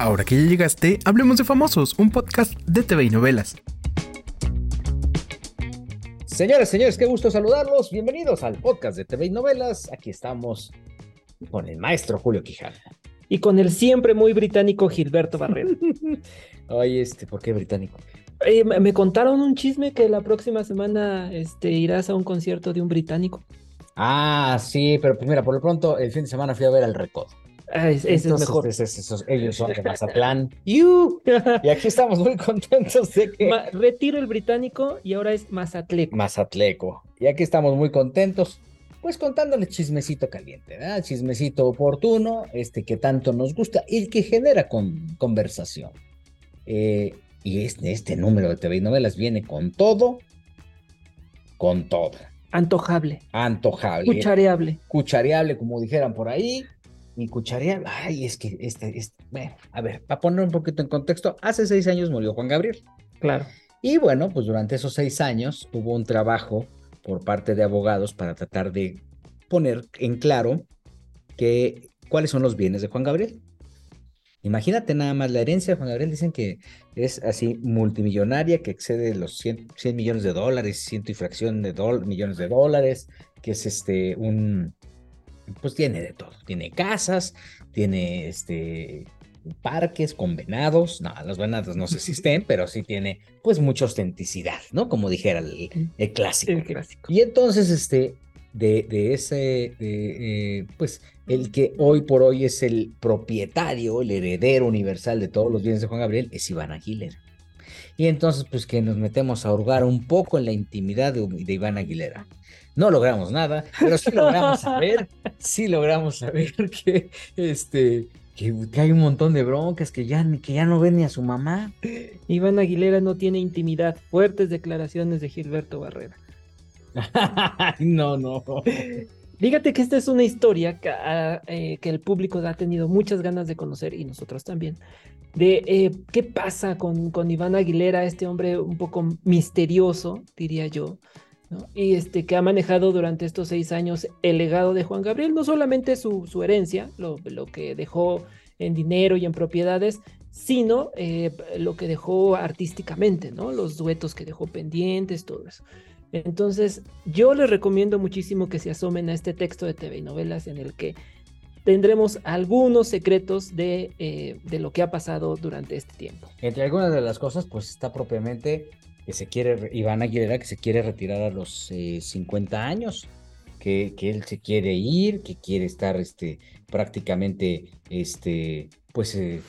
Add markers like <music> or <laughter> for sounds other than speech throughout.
Ahora que ya llegaste, hablemos de Famosos, un podcast de TV y novelas. Señores, señores, qué gusto saludarlos. Bienvenidos al podcast de TV y novelas. Aquí estamos con el maestro Julio Quijano. Y con el siempre muy británico Gilberto Barrera. <laughs> Oye, este, ¿por qué británico? Eh, me me contaron un chisme que la próxima semana este, irás a un concierto de un británico. Ah, sí, pero pues mira, por lo pronto, el fin de semana fui a ver al Recodo. Ah, es- ese es mejor. es- es- esos- ellos son de Mazatlán. <laughs> ¡Iu! Y aquí estamos muy contentos de que... Ma- retiro el británico y ahora es Mazatleco. Mazatleco. Y aquí estamos muy contentos, pues contándoles chismecito caliente, ¿verdad? Chismecito oportuno, este que tanto nos gusta y que genera con, conversación. Eh, y este, este número de TV y novelas viene con todo, con todo. Antojable, Antojable, cuchareable. cuchareable, como dijeran por ahí. Y cuchareable, ay, es que este, este, bueno, a ver, para poner un poquito en contexto, hace seis años murió Juan Gabriel. Claro. Y bueno, pues durante esos seis años hubo un trabajo por parte de abogados para tratar de poner en claro que, cuáles son los bienes de Juan Gabriel. Imagínate nada más la herencia de Juan Gabriel, dicen que es así multimillonaria, que excede los 100, 100 millones de dólares, ciento y fracción de millones de dólares, que es este un, pues tiene de todo, tiene casas, tiene este parques con venados, no, los venados no sé si estén, pero sí tiene pues mucha autenticidad, ¿no? Como dijera el, el clásico. El clásico. Y entonces, este, de, de ese, de, eh, pues, el que hoy por hoy es el propietario, el heredero universal de todos los bienes de Juan Gabriel, es Iván Aguilera. Y entonces, pues, que nos metemos a hurgar un poco en la intimidad de, de Iván Aguilera. No logramos nada, pero sí logramos <laughs> saber, sí logramos saber <laughs> que, este, que, que hay un montón de broncas, que ya, que ya no ven ni a su mamá. Iván Aguilera no tiene intimidad. Fuertes declaraciones de Gilberto Barrera. <laughs> no, no. Fíjate que esta es una historia que, ah, eh, que el público ha tenido muchas ganas de conocer y nosotros también. De eh, qué pasa con, con Iván Aguilera, este hombre un poco misterioso, diría yo, y este, que ha manejado durante estos seis años el legado de Juan Gabriel, no solamente su, su herencia, lo, lo que dejó en dinero y en propiedades, sino eh, lo que dejó artísticamente, ¿no? los duetos que dejó pendientes, todo eso. Entonces, yo les recomiendo muchísimo que se asomen a este texto de TV y novelas en el que tendremos algunos secretos de, eh, de lo que ha pasado durante este tiempo. Entre algunas de las cosas, pues está propiamente que se quiere, re- Iván Aguilera, que se quiere retirar a los eh, 50 años, que, que él se quiere ir, que quiere estar este, prácticamente, este, pues, eh,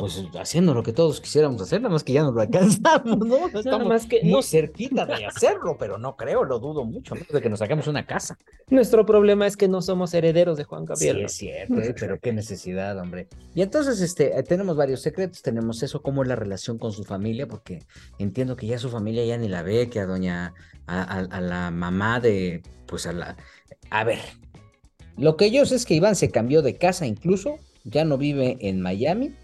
pues haciendo lo que todos quisiéramos hacer, nada más que ya no lo <laughs> alcanzamos, ¿no? Estamos más que muy no- cerquita de hacerlo, pero no creo, lo dudo mucho, menos de que nos saquemos una casa. Nuestro problema es que no somos herederos de Juan Sí, Gabriel. es cierto, eh, pero qué necesidad, hombre. Y entonces, este, eh, tenemos varios secretos, tenemos eso, cómo es la relación con su familia, porque entiendo que ya su familia ya ni la ve, que a doña, a, a- a la mamá de, pues a la, a ver, lo que yo sé es que Iván se cambió de casa incluso, ya no vive en Miami,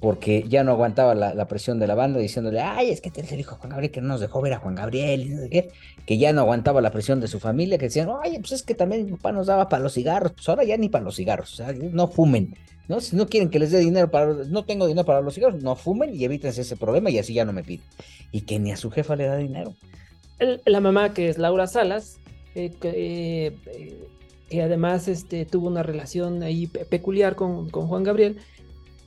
porque ya no aguantaba la, presión de la banda diciéndole, ay, es que te dijo Juan Gabriel que no nos dejó ver a Juan Gabriel, y no sé qué", que ya no aguantaba la presión de su familia, que decían, oye, pues es que también mi papá nos daba para los cigarros, pues ahora ya ni para los cigarros, o sea, no fumen, ¿no? Si no quieren que les dé dinero para, no tengo dinero para los cigarros, no fumen y evítense ese problema y así ya no me piden. Y que ni a su jefa le da dinero. La mamá, que es Laura Salas, eh, que, eh, eh, además este, tuvo una relación ahí pe- peculiar con, con Juan Gabriel,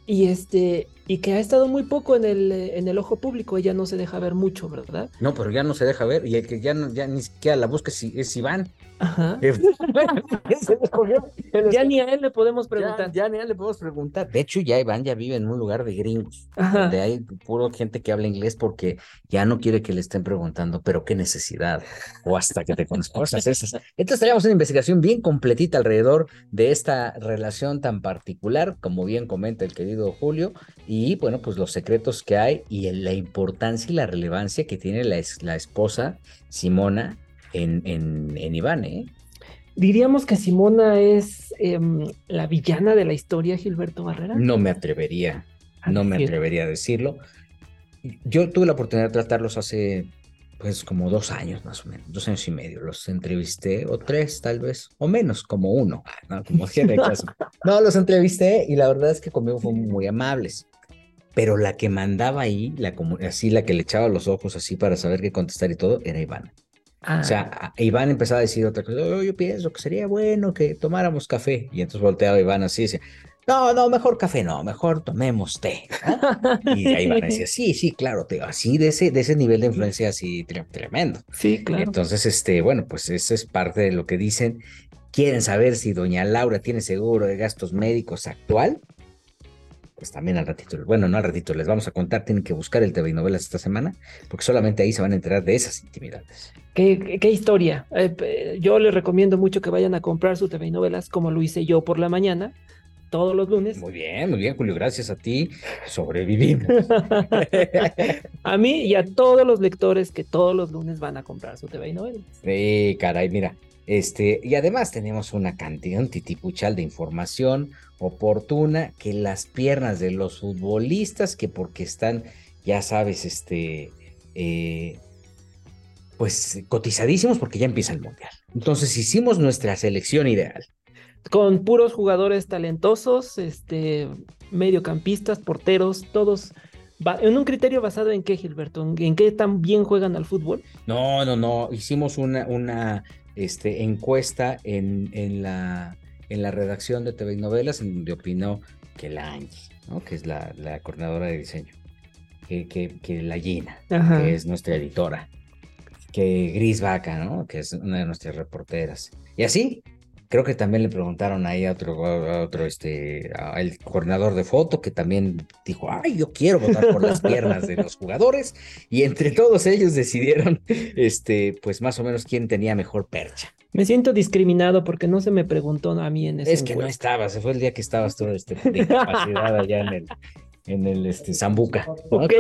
y, este, y que ha estado muy poco en el, eh, en el ojo público, ella no se deja ver mucho, ¿verdad? No, pero ya no se deja ver y el que ya, no, ya ni siquiera la busca es, Iván. Ajá. <laughs> Se le escogió- se le Ya ni a él le podemos preguntar. ya ni a él le podemos preguntar. De hecho, ya Iván ya vive en un lugar de gringos, Ajá. donde hay puro gente que habla inglés porque ya no quiere que le estén preguntando, pero qué necesidad, o hasta que te con cosas esas. Entonces teníamos una investigación bien completita alrededor de esta relación tan particular, como bien comenta el querido Julio, y bueno, pues los secretos que hay y la importancia y la relevancia que tiene la esposa Simona en, en, en Iván, ¿eh? Diríamos que Simona es em, la villana de la historia, Gilberto Barrera. No me atrevería, A no me atrevería a decirlo. Yo tuve la oportunidad de tratarlos hace, pues, como dos años más o menos, dos años y medio. Los entrevisté, o tres tal vez, o menos, como uno, ¿no? como el caso. <laughs> No, los entrevisté y la verdad es que conmigo fueron muy amables. Pero la que mandaba ahí, la así la que le echaba los ojos así para saber qué contestar y todo, era O sea, Ah, Iván empezaba a decir otra cosa. "Oh, yo pienso que sería bueno que tomáramos café. Y entonces volteaba Iván así y decía, no, no, mejor café no, mejor tomemos té. ¿no?". Y ahí Iván decía, <laughs> sí, sí, claro, te- así de ese, de ese nivel de influencia así tre- tremendo. sí, claro. Entonces, este, bueno, pues eso es parte de lo que dicen. Quieren saber si doña Laura tiene seguro de gastos médicos actual. Pues también al ratito, bueno, no al ratito, les vamos a contar, tienen que buscar el TV y novelas esta semana, porque solamente ahí se van a enterar de esas intimidades. ¿Qué, qué- qué historia? Eh, yo les recomiendo mucho que vayan a comprar su TV y novelas, como lo hice yo por la mañana, todos los lunes. Muy bien, muy bien, Julio, gracias a ti sobrevivimos. <laughs> a mí y a todos los lectores que todos los lunes van a comprar su TV y novelas. Sí, caray, mira. Este, y además tenemos una cantidad, un titipuchal de información oportuna que las piernas de los futbolistas, que porque están, ya sabes, este, eh, pues cotizadísimos porque ya empieza el mundial. Entonces hicimos nuestra selección ideal. Con puros jugadores talentosos, este, mediocampistas, porteros, todos en un criterio basado en qué, Gilberto, en, en qué tan bien juegan al fútbol. No, no, no. Hicimos una, una este, encuesta en, en, la, en la redacción de TV y Novelas, en donde opinó que la Angie, ¿no? que es la, la coordinadora de diseño, que, que, que la Gina, Ajá. que es nuestra editora, que Gris Vaca, ¿no? que es una de nuestras reporteras. Y así, creo que también le preguntaron ahí a otro, a otro este, al coordinador de foto, que también dijo, ay, yo quiero votar por las piernas de los jugadores. Y entre todos ellos decidieron, este, pues más o menos quién tenía mejor percha. Me siento discriminado porque no se me preguntó a mí en ese Es que no estaba, se fue el día que estabas tú este, de incapacidad allá en el, en el este, Zambuca. Ok.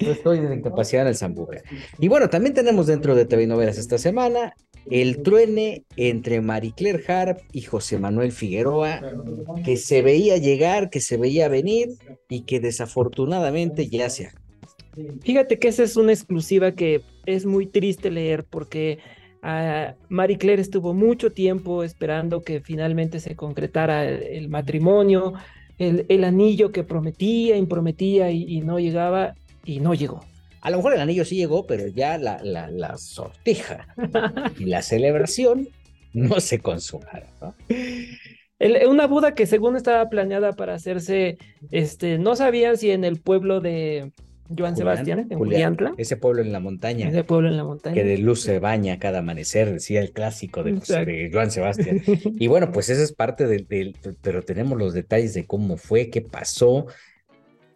Yo estoy de incapacidad en el Zambuca. Y bueno, también tenemos dentro de TV Novelas esta semana el truene entre Marie Claire Harp y José Manuel Figueroa, que se veía llegar, que se veía venir y que desafortunadamente ya se Fíjate que esa es una exclusiva que es muy triste leer porque ah, Marie Claire estuvo mucho tiempo esperando que finalmente se concretara el, matrimonio, el, anillo que prometía y prometía y no llegaba y no llegó. A lo mejor el anillo sí llegó, pero ya la, la, la sortija y la celebración no se consumaron. ¿no? El- una boda que según estaba planeada para hacerse, este, no sabían si en el pueblo de Joan Sebastián, en Julián, Juliantla, ese pueblo en la montaña. ese pueblo en la montaña. que de luz se baña cada amanecer, decía el clásico de, de Joan Sebastián. Y bueno, pues esa es parte del, del- pero tenemos los detalles de cómo fue, qué pasó.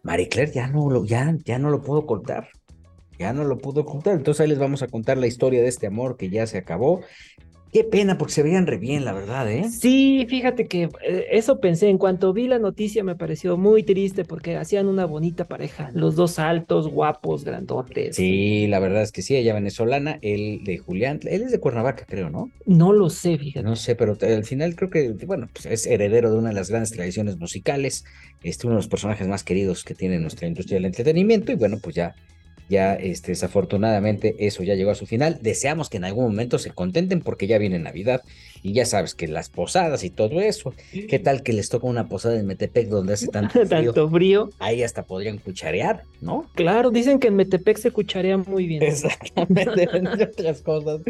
Marie Claire ya no lo, ya, ya no lo puedo contar. Ya no lo pudo contar. Entonces ahí les vamos a contar la historia de este amor que ya se acabó. Qué pena, porque se veían re bien, la verdad, ¿eh? Sí, fíjate que eh, eso pensé. En cuanto vi la noticia me pareció muy triste porque hacían una bonita pareja. Los dos altos, guapos, grandotes. Sí, la verdad es que sí, ella venezolana, él de Julián, él es de Cuernavaca, creo, ¿no? No lo sé, fíjate. No sé, pero al final creo que, bueno, pues es heredero de una de las grandes tradiciones musicales, este, uno de los personajes más queridos que tiene nuestra industria del entretenimiento, y bueno, pues ya, ya, este, desafortunadamente eso ya llegó a su final. Deseamos que en algún momento se contenten porque ya viene Navidad, y ya sabes que las posadas y todo eso, ¿qué tal que les toca una posada en Metepec donde hace tanto <laughs> frío? Tanto frío. Ahí hasta podrían cucharear, ¿no? Claro, dicen que en Metepec se cucharea muy bien. Exactamente, <laughs> entre otras cosas.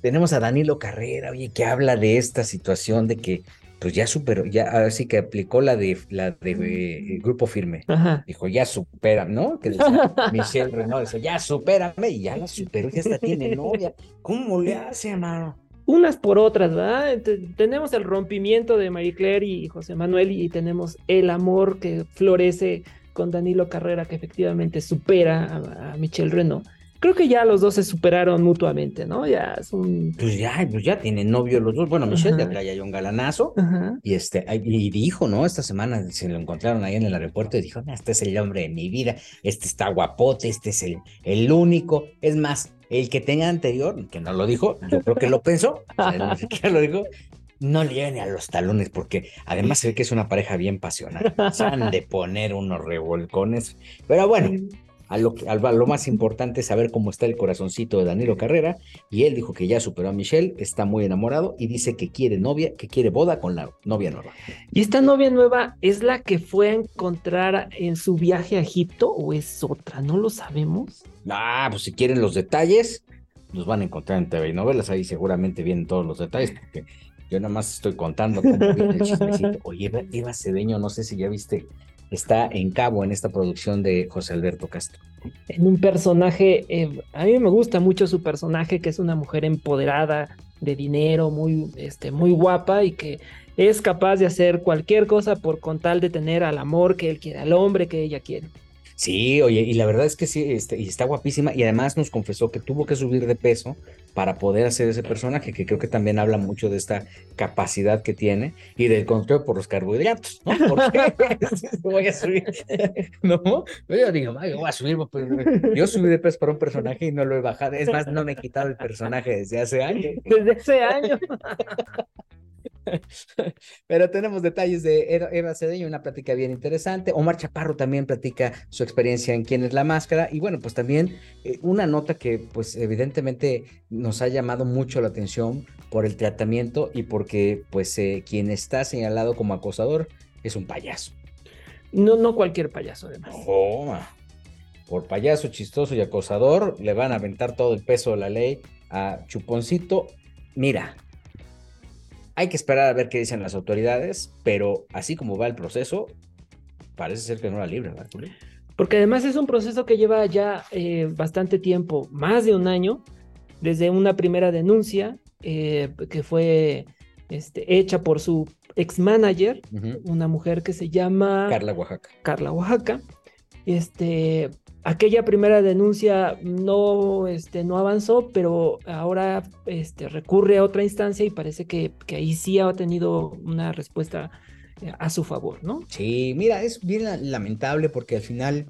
Tenemos a Danilo Carrera, oye, que habla de esta situación de que, pues ya superó, ya ahora sí que aplicó la de la de eh, Grupo Firme. Ajá. Dijo, ya supera, ¿no? Que decía <laughs> Michelle Renaud, decía, ya supérame, y ya la superó, ya hasta tiene novia. ¿Cómo le hace, hermano? Unas por otras, ¿verdad? Tenemos el rompimiento de Marie Claire y José Manuel y tenemos el amor que florece con Danilo Carrera que efectivamente supera a, a Michelle Renaud. Creo que ya los dos se superaron mutuamente, ¿no? Ya es un... Pues ya, pues ya tienen novio los dos. Bueno, Michelle de Ajá. Playa y un galanazo. Ajá. Y este, y dijo, ¿no? Esta semana se lo encontraron ahí en el aeropuerto y dijo, "No, este es el hombre de mi vida, este está guapote, este es el, el único. Es más, el que tenga anterior, que no lo dijo, yo creo que lo pensó, o sea, no sé qué lo dijo, no le lleven a los talones, porque además se ve que es una pareja bien pasional. Se han de poner unos revolcones. Pero bueno, a lo, que- a lo más importante es saber cómo está el corazoncito de Danilo Carrera. Y él dijo que ya superó a Michelle, está muy enamorado y dice que quiere novia, que quiere boda con la novia nueva. ¿Y esta novia nueva es la que fue a encontrar en su viaje a Egipto o es otra? No lo sabemos. Ah, pues si quieren los detalles, los van a encontrar en TV y novelas. Ahí seguramente vienen todos los detalles, porque yo nada más estoy contando cómo viene el chismecito. <laughs> Oye, Eva, Eva Cedeño, no sé si ya viste, está en cabo en esta producción de José Alberto Castro. En un personaje, eh, a mí me gusta mucho su personaje, que es una mujer empoderada de dinero, muy, este, muy guapa y que es capaz de hacer cualquier cosa por con tal de tener al amor que él quiere, al hombre que ella quiere. Sí, oye, y la verdad es que sí, este, y está guapísima, y además nos confesó que tuvo que subir de peso para poder hacer ese personaje, que creo que también habla mucho de esta capacidad que tiene y del control por los carbohidratos, ¿no? Porque <laughs> <laughs> voy a subir, <laughs> ¿no? Yo digo, "Ay, voy a subir, pero yo subí de peso para un personaje y no lo he bajado, es más, no me he quitado el personaje desde hace años. Desde ese año. <laughs> Pero tenemos detalles de Eva- Cedeño, una plática bien interesante. Omar Chaparro también platica su experiencia en Quién es la Máscara. Y bueno, pues también eh, una nota que pues evidentemente nos ha llamado mucho la atención por el tratamiento y porque pues eh, quien está señalado como acosador es un payaso. No, no cualquier payaso, además. Por payaso chistoso y acosador le van a aventar todo el peso de la ley a Chuponcito. Mira, hay que esperar a ver qué dicen las autoridades, pero así como va el proceso, parece ser que no la libre, ¿verdad, Julio? Porque además es un proceso que lleva ya eh, bastante tiempo, más de un año, desde una primera denuncia eh, que fue este, hecha por su ex manager, una mujer que se llama Carla Oaxaca. Carla Oaxaca. Este, aquella primera denuncia no, este, no avanzó, pero ahora este, recurre a otra instancia y parece que, que ahí sí ha tenido una respuesta eh, a su favor, ¿no? Sí, mira, es bien la- lamentable porque al final,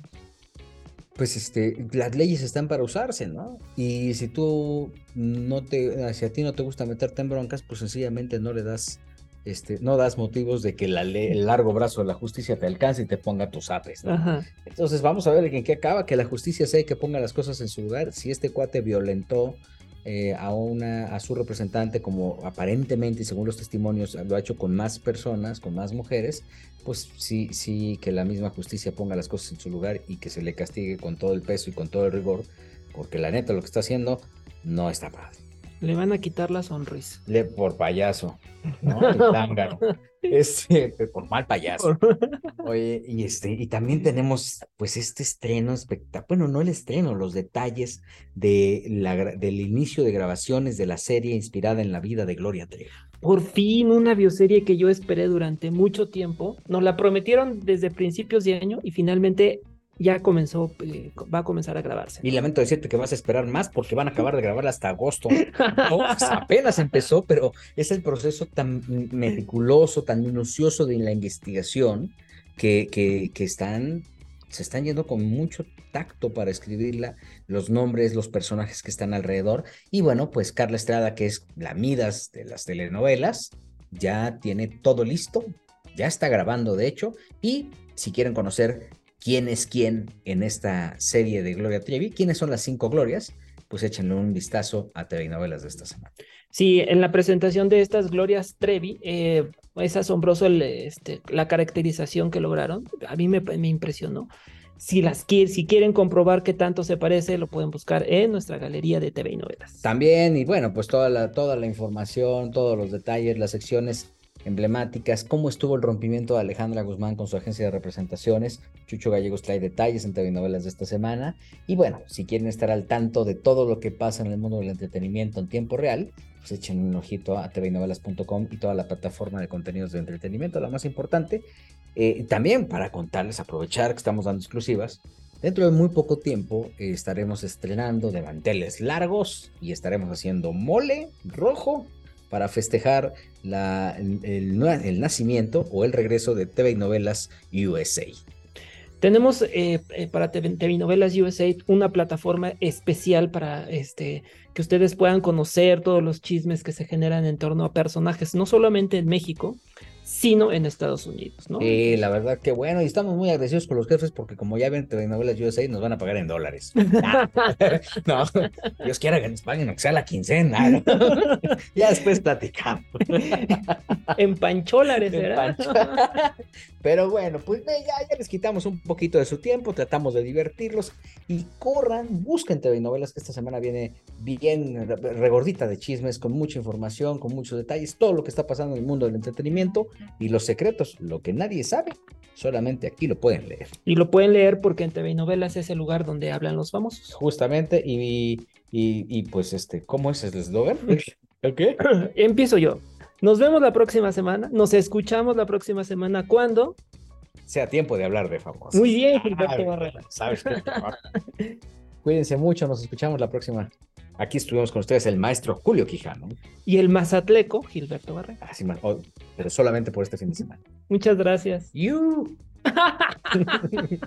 pues este, las leyes están para usarse, ¿no? Y si tú no te, si a ti no te gusta meterte en broncas, pues sencillamente no le das, este, no das motivos de que la ley, el largo brazo de la justicia te alcance y te ponga tus apes, ¿no? Entonces vamos a ver en qué acaba, que la justicia sea y que ponga las cosas en su lugar. Si este cuate violentó eh, a una, a su representante, como aparentemente y según los testimonios lo ha hecho con más personas, con más mujeres, pues sí, sí que la misma justicia ponga las cosas en su lugar y que se le castigue con todo el peso y con todo el rigor, porque la neta lo que está haciendo no está padre. Le van a quitar la sonrisa. Le, por payaso, ¿no? <laughs> El. Este, por mal payaso. Oye, y este, y también tenemos pues este estreno espectacular, bueno, no el estreno, los detalles de la, del inicio de grabaciones de la serie inspirada en la vida de Gloria Trevi. Por fin una bioserie que yo esperé durante mucho tiempo. Nos la prometieron desde principios de año y finalmente ya comenzó, eh, va a comenzar a grabarse. Y lamento decirte que vas a esperar más porque van a acabar de grabar hasta agosto. <laughs> No, pues, apenas empezó, pero es el proceso tan meticuloso, tan minucioso de la investigación que, que, que están, se están yendo con mucho tacto para escribirla, los nombres, los personajes que están alrededor. Y bueno, pues Carla Estrada, que es la Midas de las telenovelas, ya tiene todo listo, ya está grabando de hecho, y si quieren conocer quién es quién en esta serie de Gloria Trevi, quiénes son las cinco glorias, pues échenle un vistazo a TV Novelas de esta semana. Sí, en la presentación de estas Glorias Trevi, eh, es asombroso el, este, la caracterización que lograron. A mí me, me impresionó. Si, las, si quieren comprobar qué tanto se parece, lo pueden buscar en nuestra galería de TV y novelas. También, y bueno, pues toda la, toda la información, todos los detalles, las secciones emblemáticas, cómo estuvo el rompimiento de Alejandra Guzmán con su agencia de representaciones. Chucho Gallegos trae detalles en TV de esta semana. Y bueno, si quieren estar al tanto de todo lo que pasa en el mundo del entretenimiento en tiempo real, pues echen un ojito a tvnovelas.com y toda la plataforma de contenidos de entretenimiento, la más importante. Eh, también para contarles, aprovechar que estamos dando exclusivas, Dentro de muy poco tiempo eh, estaremos estrenando de manteles largos y estaremos haciendo mole rojo para festejar el, nacimiento o el regreso de TV Novelas USA. Tenemos eh, eh, para TV, TV Novelas USA una plataforma especial para este, que ustedes puedan conocer todos los chismes que se generan en torno a personajes, no solamente en México, sino en Estados Unidos, ¿no? Sí, la verdad que bueno, y estamos muy agradecidos con los jefes porque como ya ven telenovelas USA nos van a pagar en dólares. <laughs> <laughs> no, Dios quiera que nos paguen, aunque sea la quincena. <laughs> ya después platicamos. en pancholares, En ¿verdad? pancho- Pero bueno, pues ya, ya les quitamos un poquito de su tiempo, tratamos de divertirlos y corran, busquen telenovelas que esta semana viene bien re- regordita de chismes, con mucha información, con muchos detalles, todo lo que está pasando en el mundo del entretenimiento y los secretos, lo que nadie sabe, solamente aquí lo pueden leer. Y lo pueden leer porque en TV y Novelas es el lugar donde hablan los famosos. Justamente, y, y, y, pues este, ¿cómo es el eslogan? <laughs> ¿Ok? <clears throat> Empiezo yo. Nos vemos la próxima semana. Nos escuchamos la próxima semana. ¿Cuándo? Sea tiempo de hablar de famosos. Muy bien, Gilberto Ah, Barrera. ¿Sabes qué? <laughs> Cuídense mucho, nos escuchamos la próxima. Aquí estuvimos con ustedes el maestro Julio Quijano. Y el mazatleco, Gilberto Barrera. Así, ma- oh, pero solamente por este fin de semana. Muchas gracias. You. <laughs>